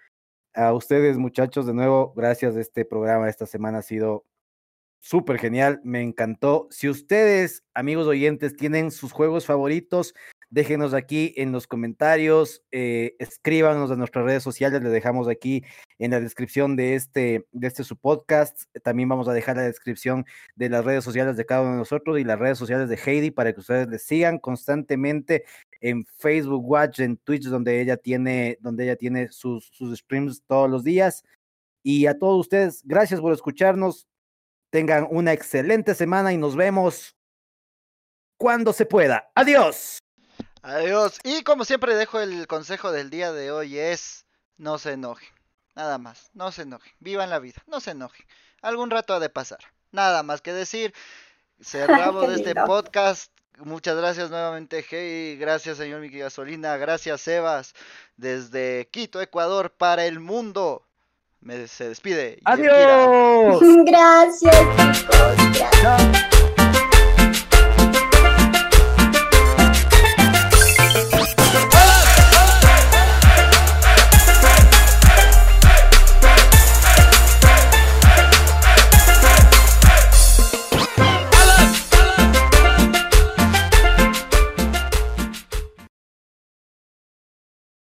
A ustedes, muchachos, de nuevo, gracias. Este programa esta semana ha sido súper genial, me encantó. Si ustedes, amigos oyentes, tienen sus juegos favoritos, déjenos aquí en los comentarios, eh, escríbanos a nuestras redes sociales, les dejamos aquí en la descripción de este, de este su podcast. También vamos a dejar la descripción de las redes sociales de cada uno de nosotros y las redes sociales de Heidi para que ustedes les sigan constantemente en Facebook Watch, en Twitch, donde ella tiene, donde ella tiene sus, sus streams todos los días. Y a todos ustedes, gracias por escucharnos. Tengan una excelente semana y nos vemos cuando se pueda. Adiós. Adiós. Y como siempre dejo el consejo del día de hoy es no se enojen. Nada más, no se enojen. Vivan la vida, no se enojen. Algún rato ha de pasar. Nada más que decir. Cerramos este podcast. Muchas gracias nuevamente, Hey. Gracias, señor Miki Gasolina. Gracias, Sebas. Desde Quito, Ecuador, para el mundo. Me, se despide. Adiós. Gracias, chicos. Gracias.